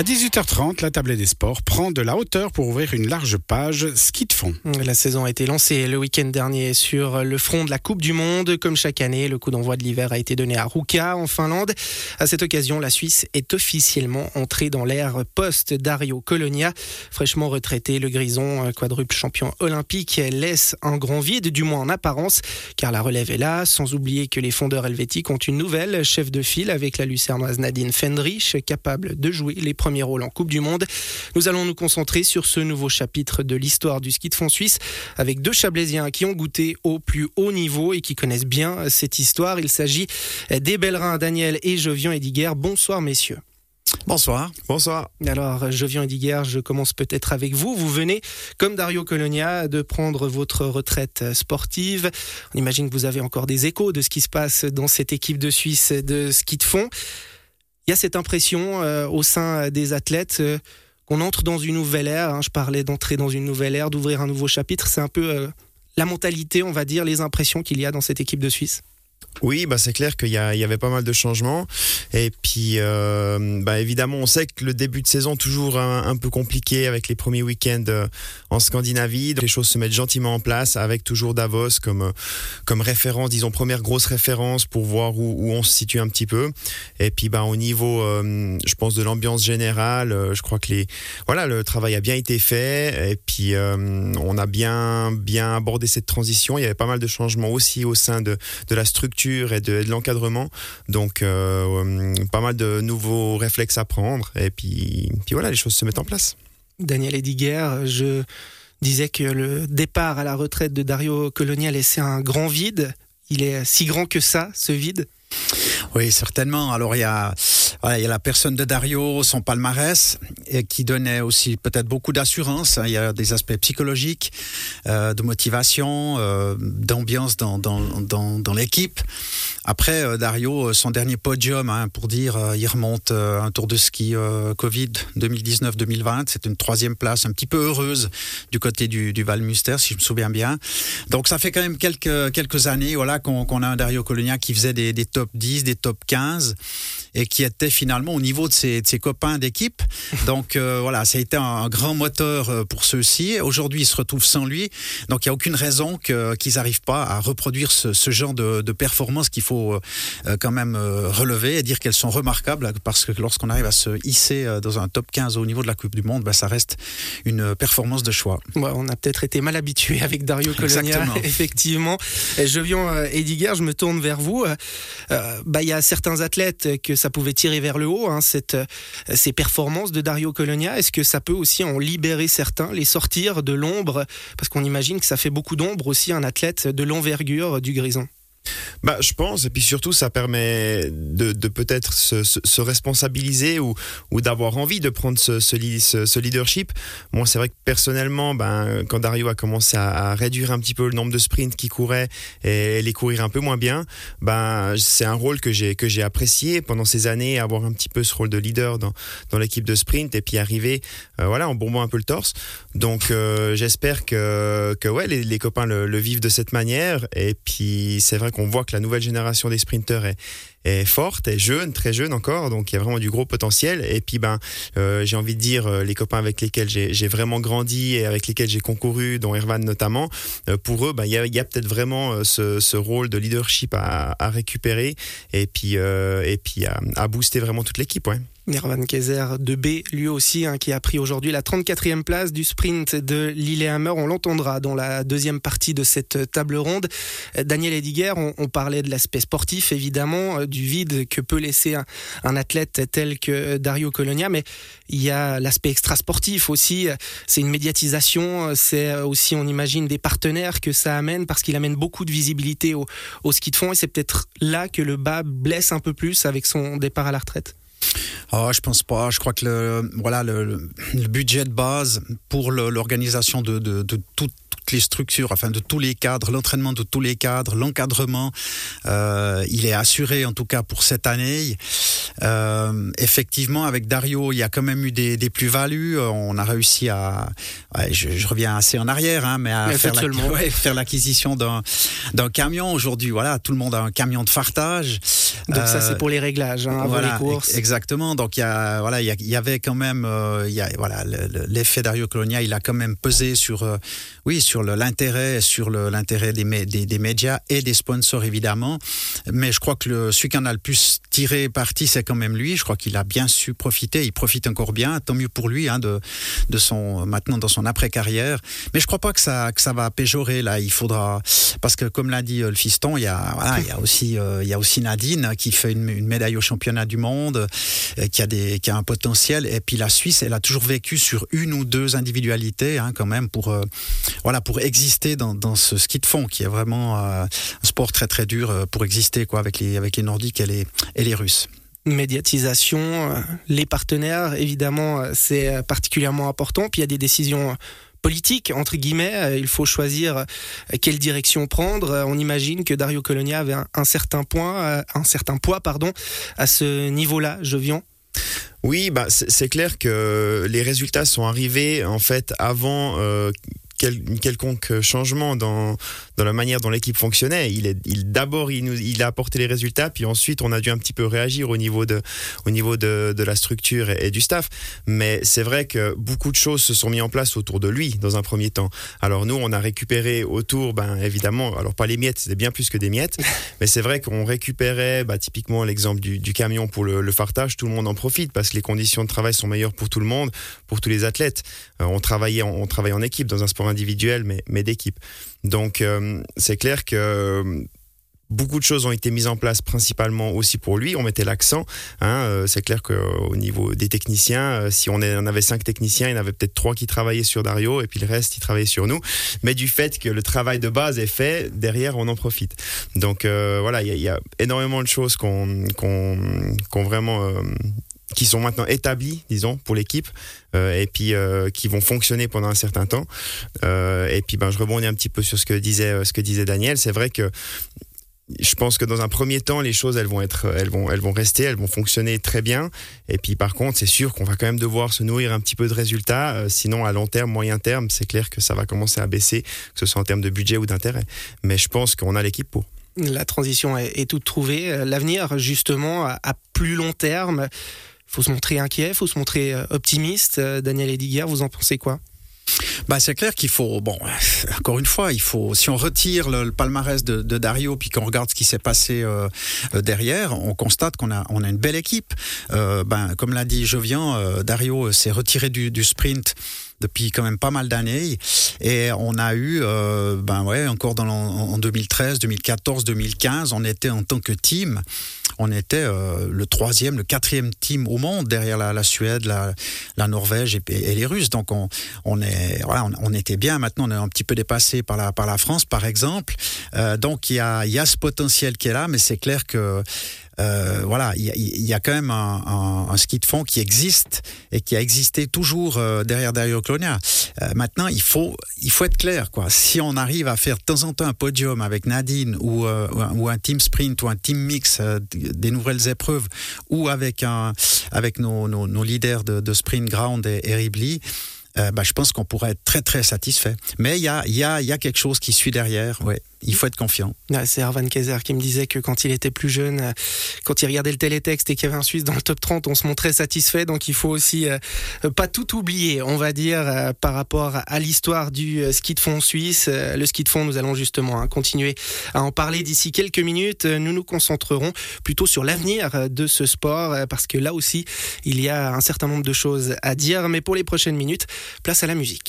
À 18h30, la tablette des sports prend de la hauteur pour ouvrir une large page ski de fond. La saison a été lancée le week-end dernier sur le front de la Coupe du Monde. Comme chaque année, le coup d'envoi de l'hiver a été donné à Ruka en Finlande. À cette occasion, la Suisse est officiellement entrée dans l'ère post-Dario Colonia. Fraîchement retraité, le Grison, quadruple champion olympique, laisse un grand vide, du moins en apparence, car la relève est là, sans oublier que les fondeurs helvétiques ont une nouvelle chef de file avec la lucernoise Nadine Fendrich, capable de jouer les premier rôle en Coupe du Monde. Nous allons nous concentrer sur ce nouveau chapitre de l'histoire du ski de fond suisse avec deux Chablaisiens qui ont goûté au plus haut niveau et qui connaissent bien cette histoire. Il s'agit des Bellerins Daniel et Jovian Ediger. Bonsoir messieurs. Bonsoir. Bonsoir. Alors, Jovian Ediger, je commence peut-être avec vous. Vous venez, comme Dario Colonia, de prendre votre retraite sportive. On imagine que vous avez encore des échos de ce qui se passe dans cette équipe de Suisse de ski de fond il y a cette impression euh, au sein des athlètes euh, qu'on entre dans une nouvelle ère. Hein. je parlais d'entrer dans une nouvelle ère, d'ouvrir un nouveau chapitre. C'est un peu euh, la mentalité, on va dire, les impressions qu'il y a dans cette équipe de Suisse. Oui, bah c'est clair qu'il y, y, avait pas mal de changements. Et puis, euh, bah évidemment, on sait que le début de saison toujours un, peu compliqué avec les premiers week-ends euh, en Scandinavie. Donc les choses se mettent gentiment en place avec toujours Davos comme euh, comme référence, disons première grosse référence pour voir où, on se situe un petit peu. Et puis, bah au niveau, euh, je pense de l'ambiance générale, je crois que les voilà le travail a bien été fait. Et puis on a bien bien abordé cette transition. Il y avait pas mal de changements aussi au sein de de la structure et de, l'encadrement. Donc, euh, pas mal de nouveaux réflexes à prendre. Et puis, puis voilà, les choses se mettent en place. Daniel Ediger, je disais que le départ à la retraite de Dario Colonia a laissé un grand vide. Il est si grand que ça, ce vide? Oui, certainement. Alors, il y a il y a la personne de Dario, son palmarès, et qui donnait aussi peut-être beaucoup d'assurance. Il y a des aspects psychologiques, euh, de motivation, euh, d'ambiance dans, dans, dans, dans l'équipe. Après, euh, Dario, euh, son dernier podium, hein, pour dire, euh, il remonte un tour de ski Covid 2019-2020. C'est une troisième place un petit peu heureuse du côté du, du Val Muster, si je me souviens bien. Donc ça fait quand même quelques, quelques années voilà, qu'on a un Dario Colonia qui faisait des, des top 10, des top 15 et qui était finalement au niveau de ses, de ses copains d'équipe. Donc euh, voilà, ça a été un, grand moteur euh, pour ceux-ci. Aujourd'hui, ils se retrouvent sans lui. Donc il n'y a aucune raison qu'ils n'arrivent pas à reproduire ce, ce genre de, de performance qu'il faut euh, quand même relever et dire qu'elles sont remarquables parce que lorsqu'on arrive à se hisser dans un top 15 au niveau de la Coupe du Monde, ben, ça reste une performance de choix. Ouais, on a peut-être été mal habitué avec Dario Colonia, effectivement. Je viens Ediger, je me tourne vers vous. Bah, il y a certains athlètes que ça pouvait tirer vers le haut, hein, cette, euh, ces performances de Dario Colonia. Est-ce que ça peut aussi en libérer certains, les sortir de l'ombre? Parce qu'on imagine que ça fait beaucoup d'ombre aussi un athlète de l'envergure du Grison. Bah, je pense, et puis surtout, ça permet de, peut-être se, se, responsabiliser ou, d'avoir envie de prendre ce, leadership. Moi, c'est vrai que personnellement, ben, quand Dario a commencé à, réduire un petit peu le nombre de sprints qu'il courait et les courir un peu moins bien, ben, c'est un rôle que j'ai que j'ai apprécié pendant ces années, avoir un petit peu ce rôle de leader dans, dans l'équipe de sprint et puis arriver, euh, voilà, en bourbant un peu le torse. Donc, euh, j'espère que, ouais, les, les copains le, le vivent de cette manière. Et puis, c'est vrai qu'on voit que la nouvelle génération des sprinteurs est, forte, est jeune, très jeune encore, donc il y a vraiment du gros potentiel. Et puis ben, euh, j'ai envie de dire euh, les copains avec lesquels j'ai vraiment grandi et avec lesquels j'ai concouru, dont Ervan notamment, euh, pour eux, ben il y a, peut-être vraiment ce, rôle de leadership à, récupérer et puis et puis à, à, booster vraiment toute l'équipe, ouais. Nervan Kaiser de B, lui aussi, hein, qui a pris aujourd'hui la 34e place du sprint de Lillehammer. On l'entendra dans la deuxième partie de cette table ronde. Daniel Ediger, on, parlait de l'aspect sportif, évidemment, du vide que peut laisser un, athlète tel que Dario Colonia, mais il y a l'aspect extrasportif aussi. C'est une médiatisation, c'est aussi, on imagine, des partenaires que ça amène parce qu'il amène beaucoup de visibilité au, au ski de fond et c'est peut-être là que le bas blesse un peu plus avec son départ à la retraite. Oh, je pense pas. Je crois que le, voilà, le, le budget de base pour l'organisation de, de, de les structures, enfin de tous les cadres, l'entraînement de tous les cadres, l'encadrement, euh, il est assuré en tout cas pour cette année. Euh, effectivement, avec Dario, il y a quand même eu des, des plus-values. On a réussi à, ouais, je, je, reviens assez en arrière, hein, mais à mais faire, la, ouais, faire l'acquisition d'un d'un camion. Aujourd'hui, voilà, tout le monde a un camion de fartage. Donc euh, ça, c'est pour les réglages, hein, avant voilà, les courses. Exactement. Donc il y a, voilà, il y, a, il y avait quand même, euh, il y a, voilà, l'effet Dario Colonia, il a quand même pesé sur, euh, oui, sur l'intérêt, sur l'intérêt des, des, des, médias et des sponsors évidemment. Mais je crois que le, celui qui en a le plus tiré parti, c'est quand même lui. Je crois qu'il a bien su profiter. Il profite encore bien. Tant mieux pour lui, hein, de, de son maintenant dans son après carrière. Mais je crois pas que ça que ça va péjorer là. Il faudra parce que comme l'a dit le fiston, il y a voilà, il y a aussi euh, il y a aussi Nadine qui fait une, médaille au championnat du monde, euh, qui a des qui a un potentiel. Et puis la Suisse, elle a toujours vécu sur une ou deux individualités hein, quand même pour euh, voilà pour exister dans, ce ski de fond qui est vraiment euh, un sport très très dur pour exister quoi avec les avec les Nordiques et les et les Russes médiatisation, les partenaires, évidemment, c'est particulièrement important. Puis il y a des décisions politiques, entre guillemets. Il faut choisir quelle direction prendre. On imagine que Dario Colonia avait un, certain point, un certain poids, pardon, à ce niveau-là, Jovian. Oui, bah, c'est clair que les résultats sont arrivés en fait avant euh, quel, quelconque changement dans, dans la manière dont l'équipe fonctionnait. Il est, il, d'abord, il, nous, il a apporté les résultats, puis ensuite, on a dû un petit peu réagir au niveau de, au niveau de, de la structure et, et du staff. Mais c'est vrai que beaucoup de choses se sont mises en place autour de lui dans un premier temps. Alors nous, on a récupéré autour, ben évidemment, alors pas les miettes, c'était bien plus que des miettes, mais c'est vrai qu'on récupérait, bah, typiquement l'exemple du, du, camion pour le, le, fartage, tout le monde en profite parce que les conditions de travail sont meilleures pour tout le monde, pour tous les athlètes. Euh, on travaillait, on, on travaille en équipe dans un sport individuel, mais, mais d'équipe. Donc euh, c'est clair que euh, beaucoup de choses ont été mises en place principalement aussi pour lui. On mettait l'accent. Hein, euh, c'est clair qu'au niveau des techniciens, si on, est, on, avait cinq techniciens, il y en avait peut-être trois qui travaillaient sur Dario et puis le reste, ils travaillaient sur nous. Mais du fait que le travail de base est fait, derrière, on en profite. Donc voilà, il y, a énormément de choses qu'on vraiment qui sont maintenant établis, disons, pour l'équipe, euh, et puis euh, qui vont fonctionner pendant un certain temps. Euh, et puis, ben, je rebondis un petit peu sur ce que disait, ce que disait Daniel. C'est vrai que je pense que dans un premier temps, les choses, elles vont être, elles vont, elles vont rester, elles vont fonctionner très bien. Et puis, par contre, c'est sûr qu'on va quand même devoir se nourrir un petit peu de résultats. Sinon, à long terme, moyen terme, c'est clair que ça va commencer à baisser, que ce soit en termes de budget ou d'intérêt. Mais je pense qu'on a l'équipe pour. La transition est, toute trouvée. L'avenir, justement, à plus long terme, faut se montrer inquiet, faut se montrer optimiste. Daniel Ediger, vous en pensez quoi? Bah, c'est clair qu'il faut, bon, encore une fois, il faut, si on retire le, palmarès de, Dario, puis qu'on regarde ce qui s'est passé euh, derrière, on constate qu'on a, on a une belle équipe. Euh, ben, comme l'a dit Jovian, euh, Dario s'est retiré du, sprint depuis quand même pas mal d'années et on a eu euh, ben ouais encore en 2013 2014 2015 on était en tant que team on était euh, le troisième le quatrième team au monde derrière la, la Suède la, la Norvège et, les Russes. Donc on, on est voilà on, on, était bien. Maintenant on est un petit peu dépassé par la par la France par exemple. Euh, donc il y a y a ce potentiel qui est là mais c'est clair que euh, voilà, il y, a quand même un, ski de fond qui existe et qui a existé toujours euh, derrière Dario Clonia. Euh, maintenant, il faut, il faut être clair. Quoi. Si on arrive à faire de temps en temps un podium avec Nadine ou, ou un team sprint ou un team mix des nouvelles épreuves ou avec, un, avec nos, nos, leaders de, sprint ground et, et euh, bah, je pense qu'on pourrait être très très satisfait. Mais il y a, y, a, y a quelque chose qui suit derrière. Il faut être confiant. C'est Arvan Kaiser qui me disait que quand il était plus jeune, quand il regardait le télétexte et qu'il y avait un Suisse dans le top 30, on se montrait satisfait. Donc il faut aussi euh, pas tout oublier, on va dire, euh, par rapport à l'histoire du euh, ski de fond suisse. Le ski de fond, nous allons justement hein, continuer à en parler d'ici quelques minutes. Nous nous concentrerons plutôt sur l'avenir de ce sport parce que là aussi, il y a un certain nombre de choses à dire. Mais pour les prochaines minutes, place à la musique.